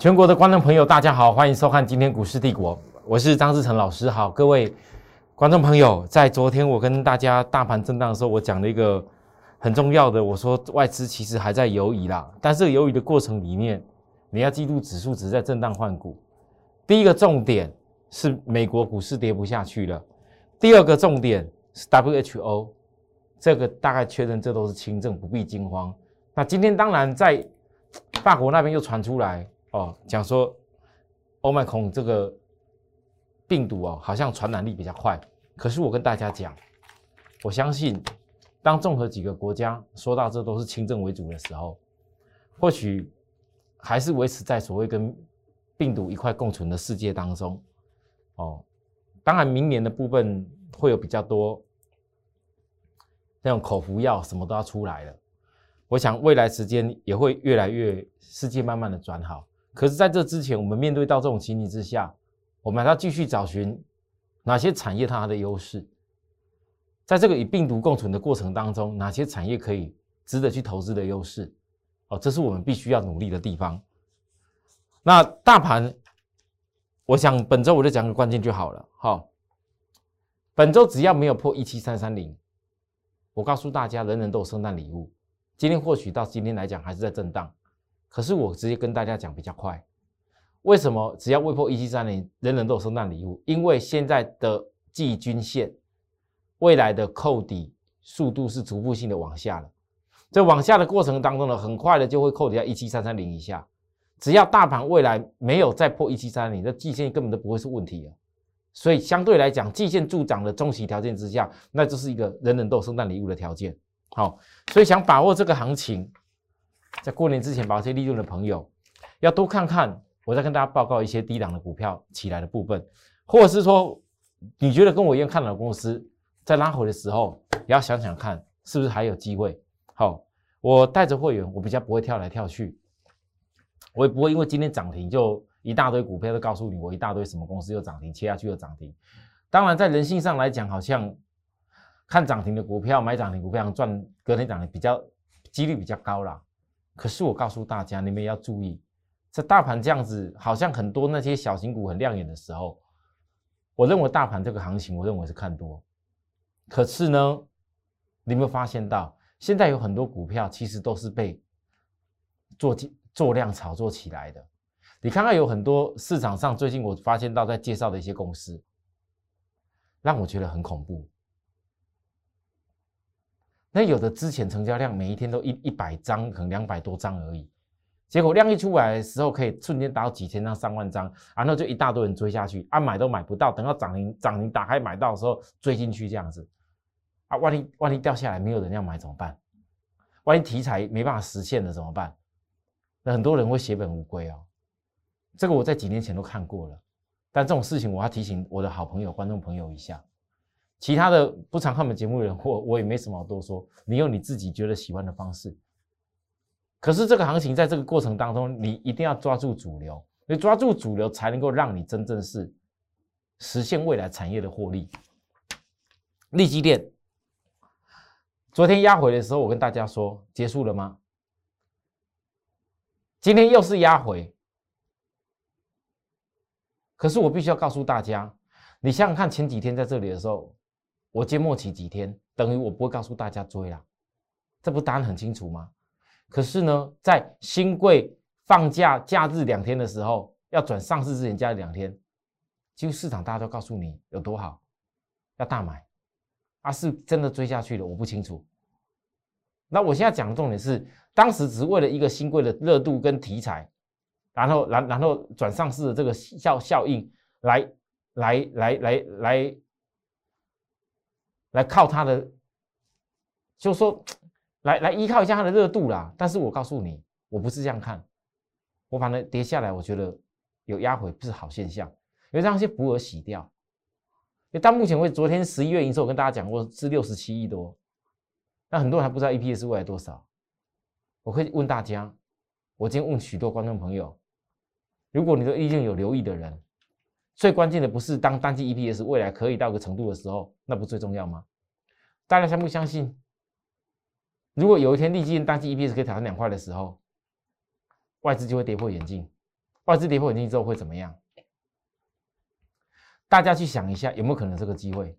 全国的观众朋友，大家好，欢迎收看今天股市帝国，我是张志成老师。好，各位观众朋友，在昨天我跟大家大盘震荡的时候，我讲了一个很重要的，我说外资其实还在犹疑啦，但是犹疑的过程里面，你要记住指数只是在震荡换股。第一个重点是美国股市跌不下去了，第二个重点是 WHO，这个大概确认这都是轻症，不必惊慌。那今天当然在法国那边又传出来哦，讲说欧麦孔这个病毒哦，好像传染力比较快。可是我跟大家讲，我相信当综合几个国家说到这都是轻症为主的时候，或许还是维持在所谓跟病毒一块共存的世界当中哦。当然，明年的部分会有比较多那种口服药，什么都要出来了。我想未来时间也会越来越，世界慢慢的转好。可是，在这之前，我们面对到这种情形之下，我们还要继续找寻哪些产业它的优势。在这个与病毒共存的过程当中，哪些产业可以值得去投资的优势？哦，这是我们必须要努力的地方。那大盘，我想本周我就讲个关键就好了。好，本周只要没有破一七三三零，我告诉大家，人人都有圣诞礼物。今天或许到今天来讲还是在震荡，可是我直接跟大家讲比较快。为什么只要未破一七三零，人人都有圣诞礼物？因为现在的季均线，未来的扣底速度是逐步性的往下了。在往下的过程当中呢，很快的就会扣底在一七三三零以下。只要大盘未来没有再破一七三零，那季线根本都不会是问题了。所以相对来讲，季线助涨的中期条件之下，那就是一个人人都有圣诞礼物的条件。好，所以想把握这个行情，在过年之前把这些利润的朋友，要多看看。我再跟大家报告一些低档的股票起来的部分，或者是说，你觉得跟我一样看好公司，在拉回的时候，也要想想看是不是还有机会。好，我带着会员，我比较不会跳来跳去，我也不会因为今天涨停就一大堆股票都告诉你，我一大堆什么公司又涨停，切下去又涨停。当然，在人性上来讲，好像。看涨停的股票，买涨停股票赚隔天涨停比较几率比较高啦。可是我告诉大家，你们也要注意，这大盘这样子，好像很多那些小型股很亮眼的时候，我认为大盘这个行情，我认为是看多。可是呢，你有没有发现到，现在有很多股票其实都是被做做量炒作起来的。你看看有很多市场上最近我发现到在介绍的一些公司，让我觉得很恐怖。那有的之前成交量每一天都一一百张，可能两百多张而已，结果量一出来的时候，可以瞬间达到几千张、上万张，然后就一大堆人追下去，啊买都买不到，等到涨停涨停打开买到的时候追进去这样子，啊万一万一掉下来没有人要买怎么办？万一题材没办法实现了怎么办？那很多人会血本无归哦。这个我在几年前都看过了，但这种事情我要提醒我的好朋友、观众朋友一下。其他的不常看我们节目的人，我我也没什么好多说。你用你自己觉得喜欢的方式。可是这个行情在这个过程当中，你一定要抓住主流，你抓住主流才能够让你真正是实现未来产业的获利。利基电昨天压回的时候，我跟大家说结束了吗？今天又是压回，可是我必须要告诉大家，你想想看，前几天在这里的时候。我接末期几天，等于我不会告诉大家追啦，这不答案很清楚吗？可是呢，在新贵放假假日两天的时候，要转上市之前假日两天，几乎市场大家都告诉你有多好，要大买，啊，是真的追下去了，我不清楚。那我现在讲的重点是，当时只为了一个新贵的热度跟题材，然后然然后转上市的这个效效应，来来来来来。来靠它的，就说来来依靠一下它的热度啦。但是我告诉你，我不是这样看，我把它跌下来，我觉得有压回不是好现象，因为让些补额洗掉。因为到目前为止，昨天十一月营收我跟大家讲过是六十七亿多，那很多人还不知道 EPS 未来多少。我可以问大家，我今天问许多观众朋友，如果你都已经有留意的人。最关键的不是当单季 EPS 未来可以到个程度的时候，那不最重要吗？大家相不相信？如果有一天利基单季 EPS 可以挑战两块的时候，外资就会跌破眼镜。外资跌破眼镜之后会怎么样？大家去想一下，有没有可能这个机会？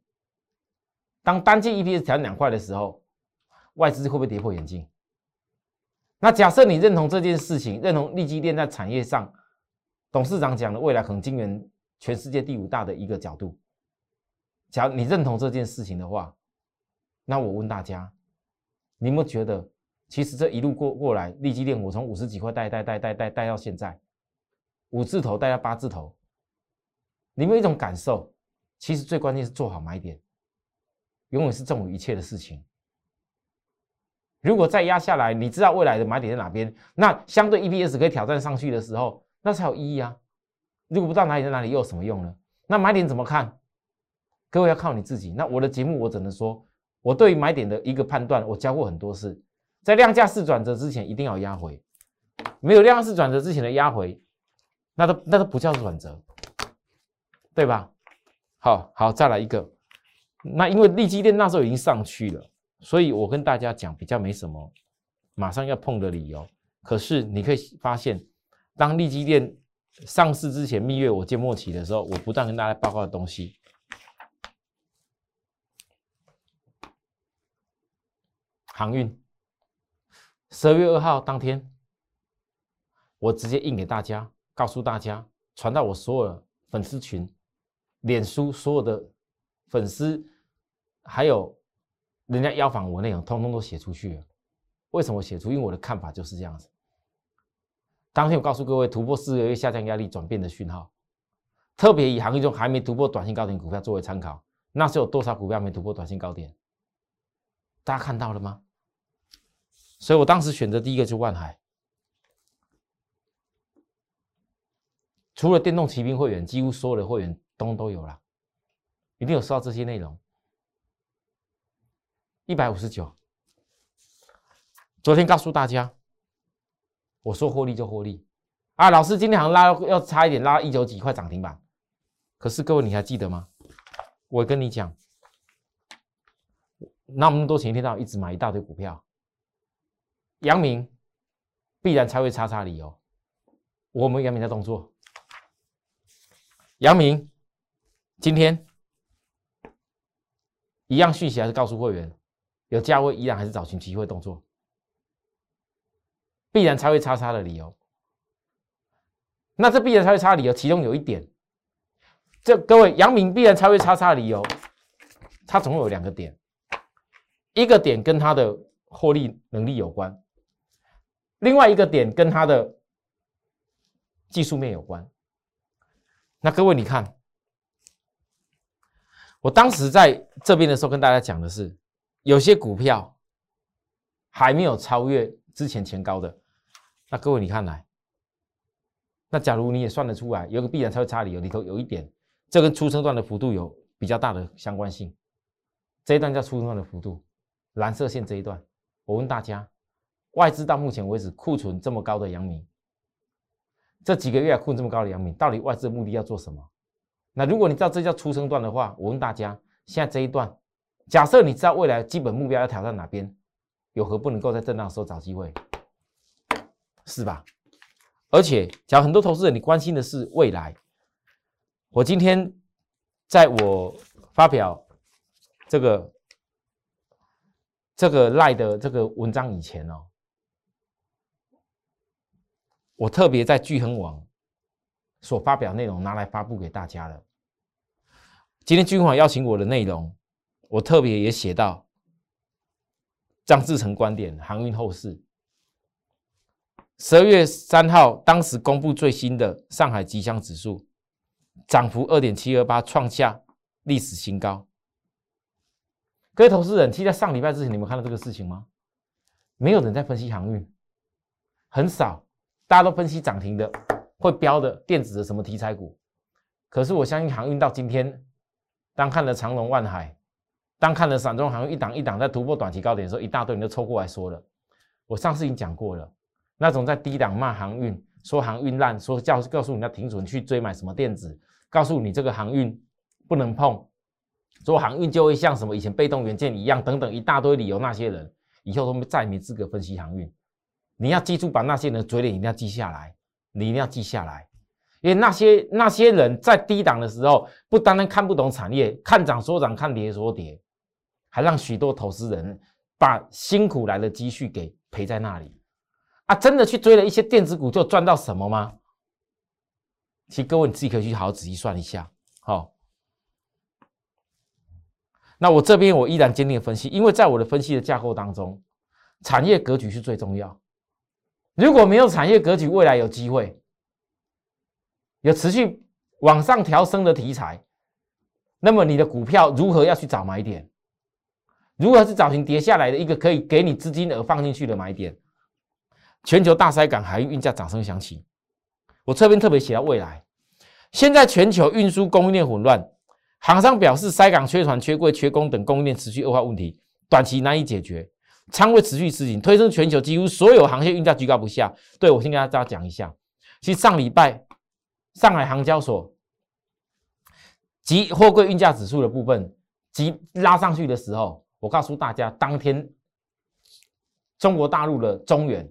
当单季 EPS 调两块的时候，外资会不会跌破眼镜？那假设你认同这件事情，认同利基电在产业上，董事长讲的未来可能晶圆全世界第五大的一个角度。假如你认同这件事情的话，那我问大家，你有没有觉得，其实这一路过过来，利基电我从五十几块带带带带带带到现在，五字头带到八字头，你有一种感受，其实最关键是做好买点，永远是重于一切的事情。如果再压下来，你知道未来的买点在哪边，那相对 EPS 可以挑战上去的时候，那才有意义啊。如果不知道哪里在哪里，又有什么用呢？那买点怎么看？各位要靠你自己。那我的节目我只能说，我对于买点的一个判断，我教过很多次，在量价式转折之前一定要压回，没有量价式转折之前的压回，那都那都不叫转折，对吧？好好再来一个，那因为利基电那时候已经上去了。所以我跟大家讲，比较没什么马上要碰的理由。可是你可以发现，当利基电上市之前，蜜月我见末期的时候，我不断跟大家报告的东西。航运，十二月二号当天，我直接印给大家，告诉大家，传到我所有的粉丝群、脸书所有的粉丝，还有。人家邀访我内容，通通都写出去了。为什么写出？因为我的看法就是这样子。当天我告诉各位，突破四个月下降压力转变的讯号，特别以行业中还没突破短线高点股票作为参考。那是有多少股票没突破短线高点？大家看到了吗？所以我当时选择第一个就万海。除了电动骑兵会员，几乎所有的会员都都有了，一定有收到这些内容。一百五十九，昨天告诉大家，我说获利就获利啊！老师今天好像拉要差一点，拉一九几块涨停板。可是各位你还记得吗？我跟你讲，那么多钱一天到晚一直买一大堆股票，阳明必然才会叉叉理由。我们阳明在动作，阳明今天一样讯息还是告诉会员。有价位依然还是找寻机会动作，必然才会叉叉的理由。那这必然才会叉理由，其中有一点，这各位杨明必然才会叉叉的理由，它总有两个点，一个点跟它的获利能力有关，另外一个点跟它的技术面有关。那各位你看，我当时在这边的时候跟大家讲的是。有些股票还没有超越之前前高的，那各位你看来，那假如你也算得出来，有个必然才会差理由里头有一点，这跟出生段的幅度有比较大的相关性。这一段叫出生段的幅度，蓝色线这一段，我问大家，外资到目前为止库存这么高的阳明，这几个月库存这么高的阳明，到底外资的目的要做什么？那如果你知道这叫出生段的话，我问大家，现在这一段。假设你知道未来基本目标要挑战哪边，有何不能够在震荡的时候找机会，是吧？而且，假如很多投资人你关心的是未来，我今天在我发表这个这个赖的这个文章以前哦，我特别在聚恒网所发表内容拿来发布给大家了。今天聚亨网邀请我的内容。我特别也写到张志成观点，航运后市。十二月三号，当时公布最新的上海吉祥指数，涨幅二点七二八，创下历史新高。各位投资人，记得上礼拜之前，你们看到这个事情吗？没有人在分析航运，很少，大家都分析涨停的、会标的电子的什么题材股。可是我相信航运到今天，当看了长隆、万海。当看了散装航运一档一档在突破短期高点的时候，一大堆人都凑过来说了。我上次已经讲过了，那种在低档骂航运，说航运烂，说叫告诉你要停损去追买什么电子，告诉你这个航运不能碰，说航运就会像什么以前被动元件一样等等一大堆理由，那些人以后都没再没资格分析航运。你要记住，把那些人嘴脸一定要记下来，你一定要记下来。因为那些那些人在低档的时候，不单单看不懂产业，看涨说涨，看跌说跌，还让许多投资人把辛苦来的积蓄给赔在那里啊！真的去追了一些电子股，就赚到什么吗？其实各位你自己可以去好好仔细算一下。好，那我这边我依然坚定分析，因为在我的分析的架构当中，产业格局是最重要。如果没有产业格局，未来有机会。有持续往上调升的题材，那么你的股票如何要去找买点？如何是找寻跌下来的一个可以给你资金额放进去的买点？全球大塞港海运运价掌声响起。我这边特别写到未来，现在全球运输供应链混乱，行商表示塞港缺船、缺柜、缺工等供应链持续恶化问题，短期难以解决，仓位持续吃紧，推升全球几乎所有航线运价居高不下。对我先跟大家讲一下，其实上礼拜。上海航交所及货柜运价指数的部分及拉上去的时候，我告诉大家，当天中国大陆的中远、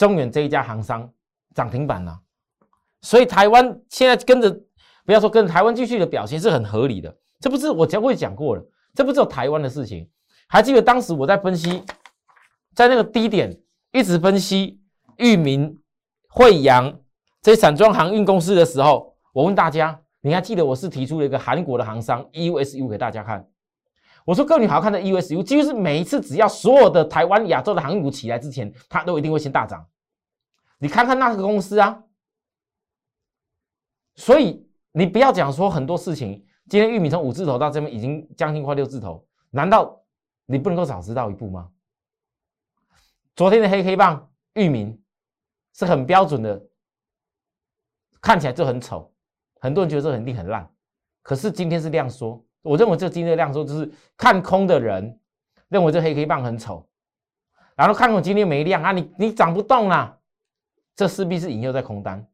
中远这一家航商涨停板了，所以台湾现在跟着，不要说跟着台湾继续的表现是很合理的。这不是我讲过讲过了，这不是台湾的事情。还记得当时我在分析，在那个低点一直分析裕民、惠阳。这些散装航运公司的时候，我问大家，你还记得我是提出了一个韩国的航商 EUSU 给大家看？我说，各位好看的 EUSU，几乎是每一次只要所有的台湾、亚洲的航运股起来之前，它都一定会先大涨。你看看那个公司啊，所以你不要讲说很多事情，今天玉米从五字头到这边已经将近快六字头，难道你不能够早知道一步吗？昨天的黑黑棒玉米是很标准的。看起来就很丑，很多人觉得这肯定很烂。可是今天是量缩，我认为这今天的量缩就是看空的人认为这黑黑棒很丑，然后看我今天没量啊，你你涨不动啊，这势必是引诱在空单。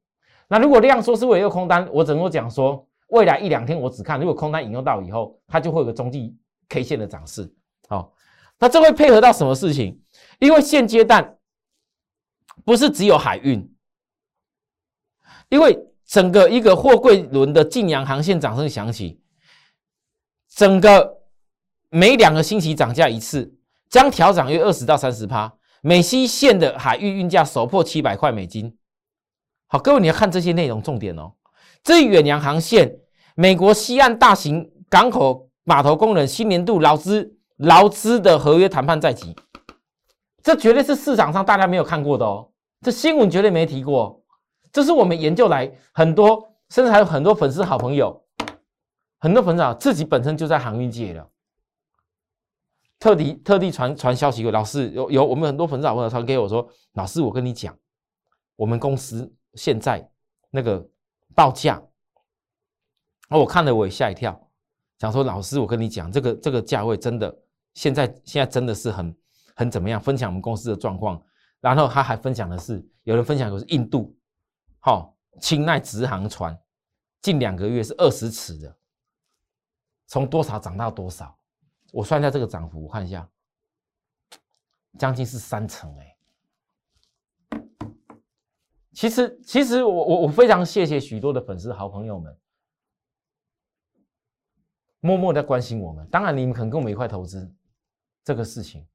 那如果量缩是为了空单，我只能讲说未来一两天我只看，如果空单引诱到以后，它就会有个中继 K 线的涨势。好，那这会配合到什么事情？因为现阶段不是只有海运。因为整个一个货柜轮的晋阳航线掌声响起，整个每两个星期涨价一次，将调涨约二十到三十趴。美西线的海运运价首破七百块美金。好，各位你要看这些内容重点哦。这远洋航线，美国西岸大型港口码头工人新年度劳资劳资的合约谈判在即，这绝对是市场上大家没有看过的哦，这新闻绝对没提过。这是我们研究来很多，甚至还有很多粉丝好朋友，很多粉丝啊自己本身就在航运界的，特地特地传传消息给老师，有有我们很多粉丝好朋友传给我说，老师我跟你讲，我们公司现在那个报价，哦我看了我也吓一跳，想说老师我跟你讲，这个这个价位真的现在现在真的是很很怎么样？分享我们公司的状况，然后他还分享的是，有人分享的是印度。好，青奈直航船近两个月是二十尺的，从多少涨到多少？我算一下这个涨幅，我看一下，将近是三成哎。其实，其实我我我非常谢谢许多的粉丝好朋友们，默默在关心我们。当然，你们可能跟我们一块投资这个事情，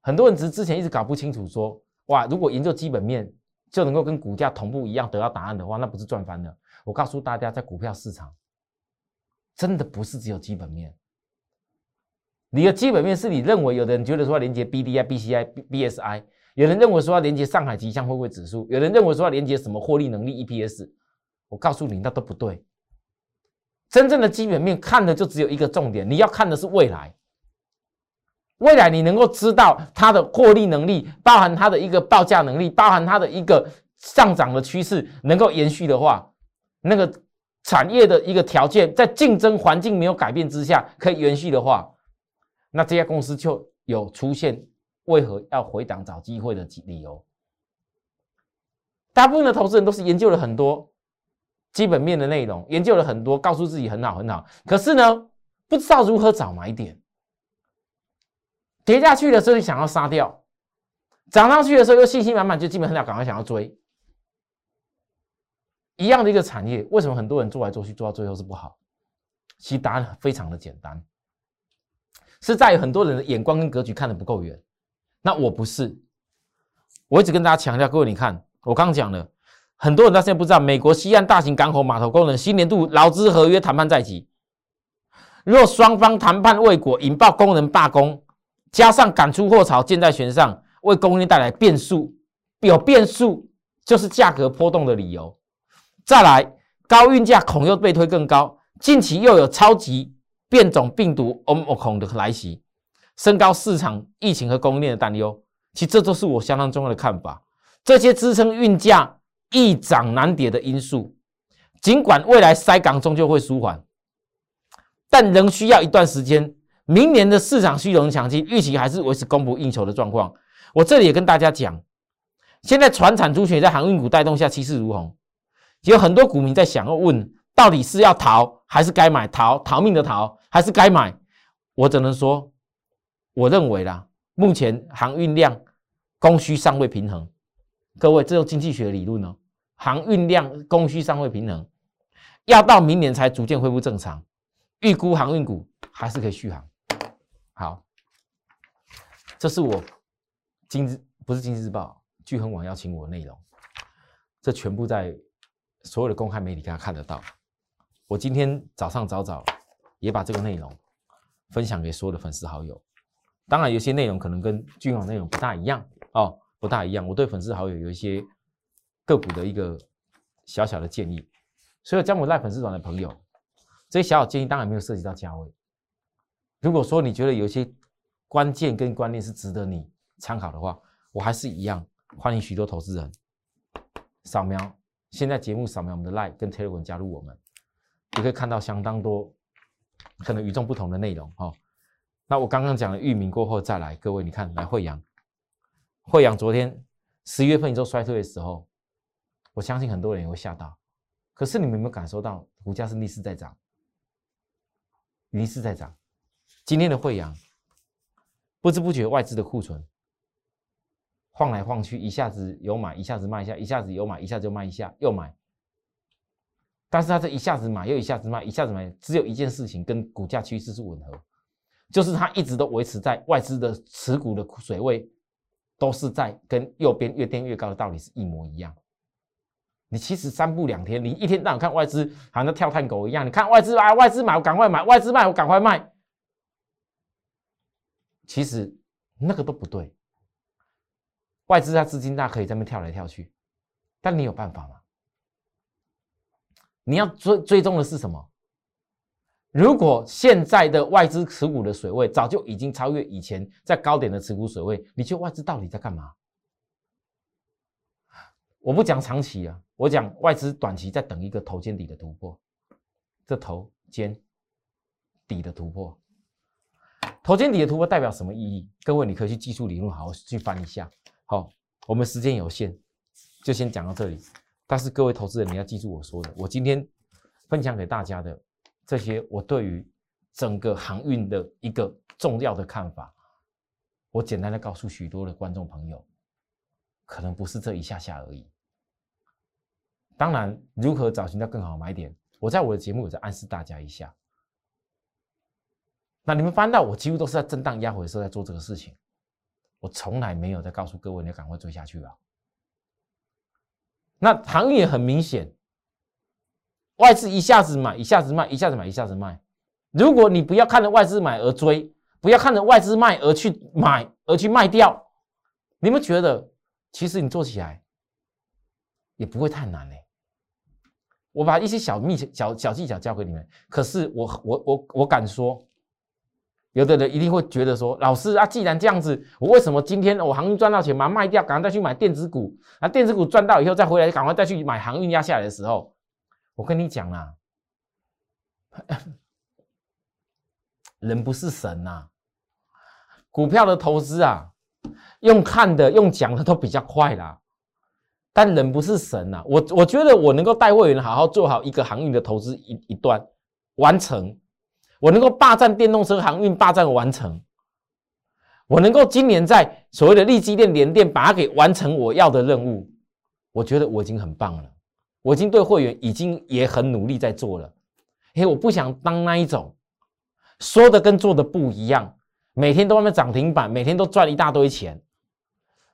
很多人只是之前一直搞不清楚，说哇，如果研究基本面。就能够跟股价同步一样得到答案的话，那不是赚翻了？我告诉大家，在股票市场，真的不是只有基本面。你的基本面是你认为有的人觉得说要连接 B D I B C I B S I，有人认为说要连接上海吉祥会不会指数，有人认为说要连接什么获利能力 E P S。我告诉你，那都不对。真正的基本面看的就只有一个重点，你要看的是未来。未来你能够知道它的获利能力，包含它的一个报价能力，包含它的一个上涨的趋势能够延续的话，那个产业的一个条件在竞争环境没有改变之下可以延续的话，那这家公司就有出现为何要回档找机会的理由。大部分的投资人都是研究了很多基本面的内容，研究了很多，告诉自己很好很好，可是呢，不知道如何找买点。跌下去的时候，你想要杀掉；涨上去的时候，又信心满满，就基本上要赶快想要追。一样的一个产业，为什么很多人做来做去做到最后是不好？其实答案非常的简单，是在于很多人的眼光跟格局看得不够远。那我不是，我一直跟大家强调，各位你看，我刚刚讲了，很多人到现在不知道，美国西岸大型港口码头工人新年度劳资合约谈判在即，若双方谈判未果，引爆工人罢工，加上赶出货潮箭在弦上，为供应链带来变数，有变数就是价格波动的理由。再来，高运价恐又被推更高。近期又有超级变种病毒 Omicron 的来袭，升高市场疫情和供应链的担忧。其实这都是我相当重要的看法。这些支撑运价易涨难跌的因素，尽管未来塞港终究会舒缓，但仍需要一段时间。明年的市场需求强劲，预期还是维持供不应求的状况。我这里也跟大家讲，现在船产族群在航运股带动下气势如虹。有很多股民在想要问，到底是要逃还是该买？逃逃命的逃还是该买？我只能说，我认为啦，目前航运量供需尚未平衡。各位，这是经济学理论哦，航运量供需尚未平衡，要到明年才逐渐恢复正常。预估航运股还是可以续航。好，这是我今日不是经济日报，聚恒网邀请我的内容，这全部在。所有的公开媒体大家看得到，我今天早上早早也把这个内容分享给所有的粉丝好友。当然，有些内容可能跟君网内容不大一样哦，不大一样。我对粉丝好友有一些个股的一个小小的建议，所有加我赖粉丝团的朋友，这些小小建议当然没有涉及到价位。如果说你觉得有些关键跟观念是值得你参考的话，我还是一样欢迎许多投资人扫描。现在节目扫描我们的 Line 跟 Telegram 加入我们，你可以看到相当多可能与众不同的内容哈。那我刚刚讲了域名过后再来，各位你看来惠阳，惠阳昨天十一月份一周衰退的时候，我相信很多人也会吓到。可是你们有没有感受到股价是逆势在涨，逆势在涨？今天的惠阳不知不觉外资的库存。晃来晃去，一下子有买，一下子卖一下，一下子有买，一下子就卖一下，又买。但是他这一下子买，又一下子卖，一下子买，只有一件事情跟股价趋势是吻合，就是它一直都维持在外资的持股的水位，都是在跟右边越垫越高的道理是一模一样。你其实三步两天，你一天到晚看外资好像在跳探狗一样，你看外资啊，外资买我赶快买，外资卖我赶快卖，其实那个都不对。外资它资金大，可以在那跳来跳去，但你有办法吗？你要追追踪的是什么？如果现在的外资持股的水位早就已经超越以前在高点的持股水位，你觉得外资到底在干嘛？我不讲长期啊，我讲外资短期在等一个头肩底的突破，这头肩底的突破，头肩底的突破代表什么意义？各位，你可以去技术理论好好去翻一下。好，我们时间有限，就先讲到这里。但是各位投资人，你要记住我说的，我今天分享给大家的这些，我对于整个航运的一个重要的看法，我简单的告诉许多的观众朋友，可能不是这一下下而已。当然，如何找寻到更好的买点，我在我的节目有在暗示大家一下。那你们翻到我几乎都是在震荡压回的时候在做这个事情。我从来没有在告诉各位，你赶快追下去啊！那行业很明显，外资一下子买，一下子卖，一下子买，一下子卖。如果你不要看着外资买而追，不要看着外资卖而去买而去卖掉，你们觉得其实你做起来也不会太难嘞。我把一些小秘小小技巧教给你们，可是我我我我敢说。有的人一定会觉得说，老师啊，既然这样子，我为什么今天我航运赚到钱，把它卖掉，赶快再去买电子股？那电子股赚到以后再回来，赶快再去买航运压下来的时候，我跟你讲啦，人不是神呐，股票的投资啊，用看的、用讲的都比较快啦，但人不是神呐。我我觉得我能够带会员好好做好一个航运的投资一一段完成。我能够霸占电动车航运，霸占完成。我能够今年在所谓的利基电联电，把它给完成我要的任务。我觉得我已经很棒了。我已经对会员已经也很努力在做了，嘿，我不想当那一种说的跟做的不一样，每天都外面涨停板，每天都赚一大堆钱。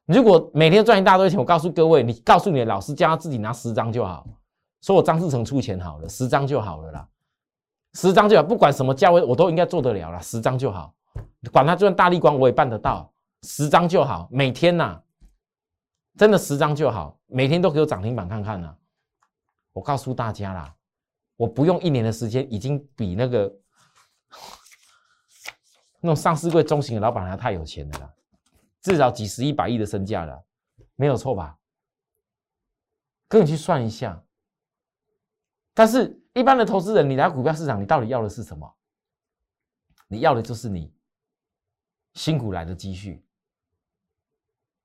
如果每天赚一大堆钱，我告诉各位，你告诉你的老师，叫他自己拿十张就好，说我张志成出钱好了，十张就好了啦，十张就好，不管什么价位我都应该做得了了，十张就好，管他就算大力光我也办得到，十张就好，每天呐，真的十张就好，每天都给我涨停板看看呐。我告诉大家啦，我不用一年的时间，已经比那个 那种上市柜中型的老板还太有钱了啦。至少几十亿、百亿的身价了，没有错吧？跟你去算一下。但是，一般的投资人，你来股票市场，你到底要的是什么？你要的就是你辛苦来的积蓄。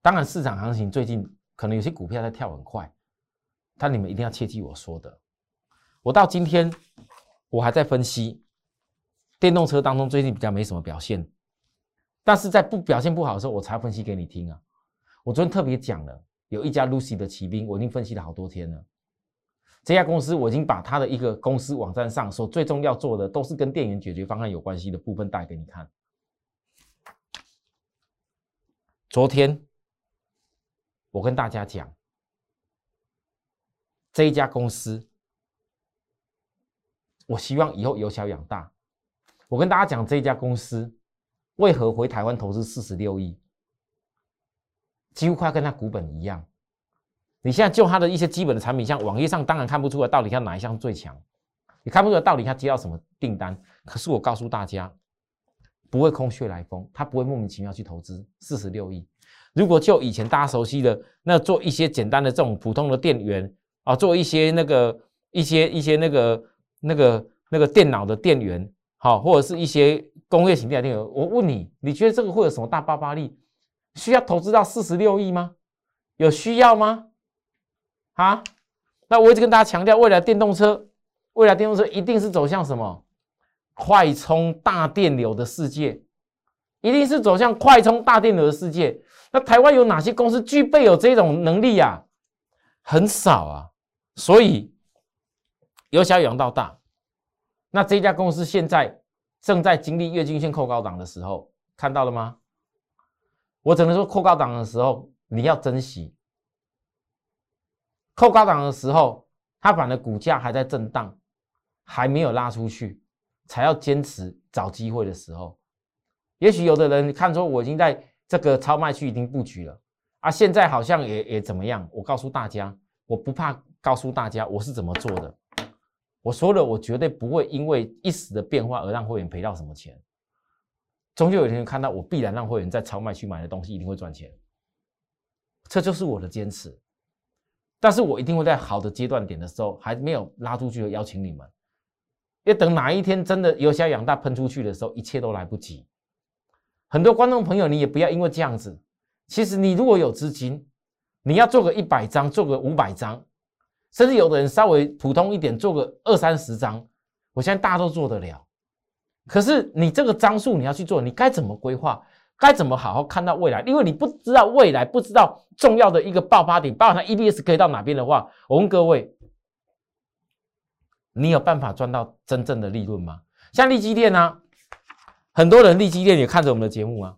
当然，市场行情最近可能有些股票在跳很快，但你们一定要切记我说的。我到今天，我还在分析电动车当中最近比较没什么表现。但是在不表现不好的时候，我才分析给你听啊！我昨天特别讲了，有一家 Lucy 的骑兵，我已经分析了好多天了。这家公司我已经把它的一个公司网站上所最重要做的，都是跟电源解决方案有关系的部分带给你看。昨天我跟大家讲，这一家公司，我希望以后由小养大。我跟大家讲这一家公司。为何回台湾投资四十六亿，几乎快跟他股本一样？你现在就它的一些基本的产品，像网页上当然看不出来到底它哪一项最强，你看不出来到底它接到什么订单。可是我告诉大家，不会空穴来风，它不会莫名其妙去投资四十六亿。如果就以前大家熟悉的那做一些简单的这种普通的电源啊，做一些那个一些一些那个那个那个电脑的电源，好，或者是一些。工业型电源，我问你，你觉得这个会有什么大爆发力？需要投资到四十六亿吗？有需要吗？啊？那我一直跟大家强调，未来电动车，未来电动车一定是走向什么？快充大电流的世界，一定是走向快充大电流的世界。那台湾有哪些公司具备有这种能力呀？很少啊。所以由小养到大，那这家公司现在。正在经历月均线扣高档的时候，看到了吗？我只能说，扣高档的时候你要珍惜。扣高档的时候，它反的股价还在震荡，还没有拉出去，才要坚持找机会的时候。也许有的人看说，我已经在这个超卖区已经布局了啊，现在好像也也怎么样？我告诉大家，我不怕告诉大家我是怎么做的。我说了，我绝对不会因为一时的变化而让会员赔到什么钱。终究有一天看到，我必然让会员在超卖区买的东西一定会赚钱，这就是我的坚持。但是我一定会在好的阶段点的时候，还没有拉出去的邀请你们，因为等哪一天真的由小养大喷出去的时候，一切都来不及。很多观众朋友，你也不要因为这样子。其实你如果有资金，你要做个一百张，做个五百张。甚至有的人稍微普通一点，做个二三十张，我相信大家都做得了。可是你这个张数你要去做，你该怎么规划？该怎么好好看到未来？因为你不知道未来，不知道重要的一个爆发点，包含它 EBS 可以到哪边的话，我问各位，你有办法赚到真正的利润吗？像利基店呢，很多人利基店也看着我们的节目啊，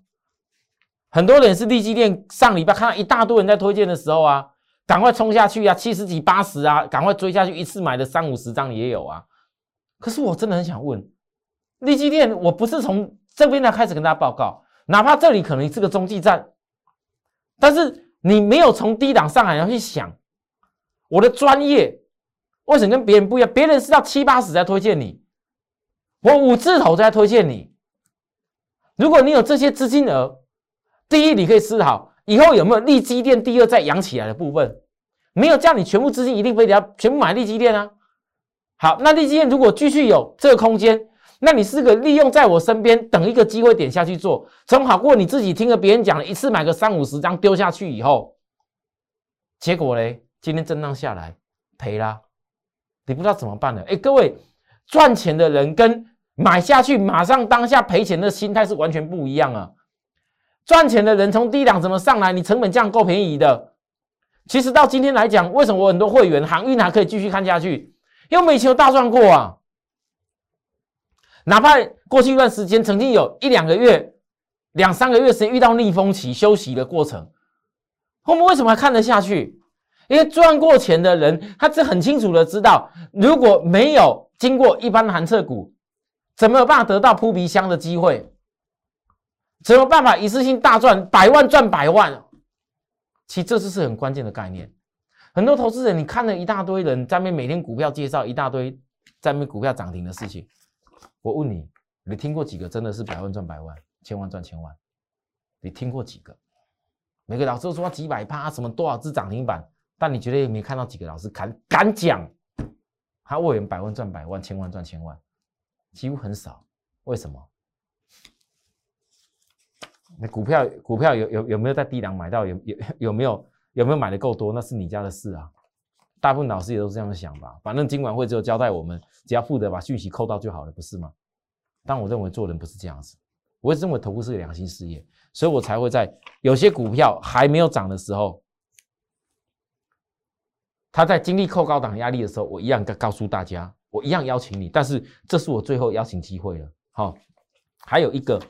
很多人是利基店上礼拜看到一大堆人在推荐的时候啊。赶快冲下去啊！七十几、八十啊，赶快追下去！一次买的三五十张也有啊。可是我真的很想问，利基店，我不是从这边来开始跟大家报告，哪怕这里可能是个中继站，但是你没有从低档上来要去想，我的专业为什么跟别人不一样？别人是要七八十在推荐你，我五字头在推荐你。如果你有这些资金额，第一，你可以思考。以后有没有利基店第二再养起来的部分？没有叫你全部资金一定非得要全部买利基店啊。好，那利基店如果继续有这个空间，那你是个利用在我身边等一个机会点下去做，总好过你自己听了别人讲了一次买个三五十张丢下去以后，结果嘞，今天震荡下来赔啦，你不知道怎么办了。哎，各位赚钱的人跟买下去马上当下赔钱的心态是完全不一样啊。赚钱的人从低档怎么上来？你成本降够便宜的，其实到今天来讲，为什么我很多会员航运还可以继续看下去？因为我们以前有大赚过啊。哪怕过去一段时间，曾经有一两个月、两三个月时间遇到逆风期休息的过程，我们为什么还看得下去？因为赚过钱的人，他是很清楚的知道，如果没有经过一般的寒彻股，怎么有办法得到扑鼻香的机会？怎么办法一次性大赚百万赚百万？其实这是是很关键的概念。很多投资人，你看了一大堆人在面每天股票介绍一大堆在面股票涨停的事情，我问你，你听过几个真的是百万赚百万，千万赚千万？你听过几个？每个老师都说几百趴，什么多少只涨停板？但你绝对没看到几个老师敢敢讲，他为人百万赚百万，千万赚千万，几乎很少。为什么？那股票股票有有有没有在低档买到？有有有没有有没有买的够多？那是你家的事啊。大部分老师也都是这样想吧。反正今晚会只有交代我们，只要负责把讯息扣到就好了，不是吗？但我认为做人不是这样子。我认为投资是个良心事业，所以我才会在有些股票还没有涨的时候。他在经历扣高档压力的时候，我一样告告诉大家，我一样邀请你，但是这是我最后邀请机会了。好，还有一个，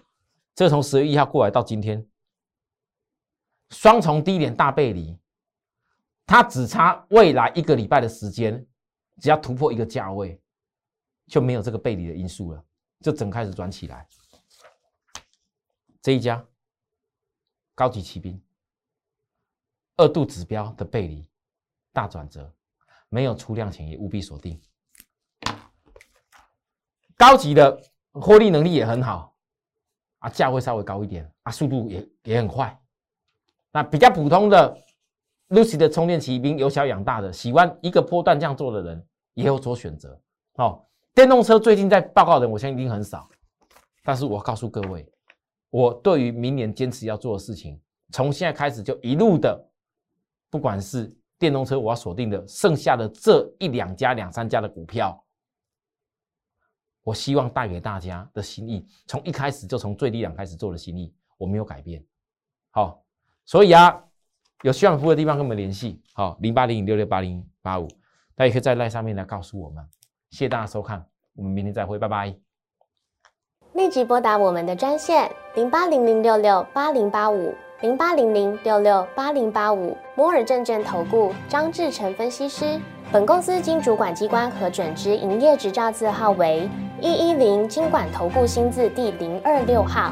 这从十月一号过来到今天，双重低点大背离，它只差未来一个礼拜的时间，只要突破一个价位，就没有这个背离的因素了，就整开始转起来。这一家高级骑兵二度指标的背离。大转折，没有出量前也务必锁定。高级的获利能力也很好啊，价位稍微高一点啊，速度也也很快。那比较普通的 Lucy 的充电骑兵，由小养大的，喜欢一个波段这样做的人也有所选择。哦，电动车最近在报告的人，我相信一定很少。但是我告诉各位，我对于明年坚持要做的事情，从现在开始就一路的，不管是。电动车我要锁定的剩下的这一两家、两三家的股票，我希望带给大家的心意，从一开始就从最低档开始做的心意，我没有改变。好，所以啊，有需要服务的地方跟我们联系。好，零八零六六八零八五，大家也可以在赖上面来告诉我们。谢谢大家收看，我们明天再会，拜拜。立即拨打我们的专线零八零零六六八零八五。零八零零六六八零八五摩尔证券投顾张志成分析师，本公司经主管机关核准之营业执照字号为一一零金管投顾新字第零二六号。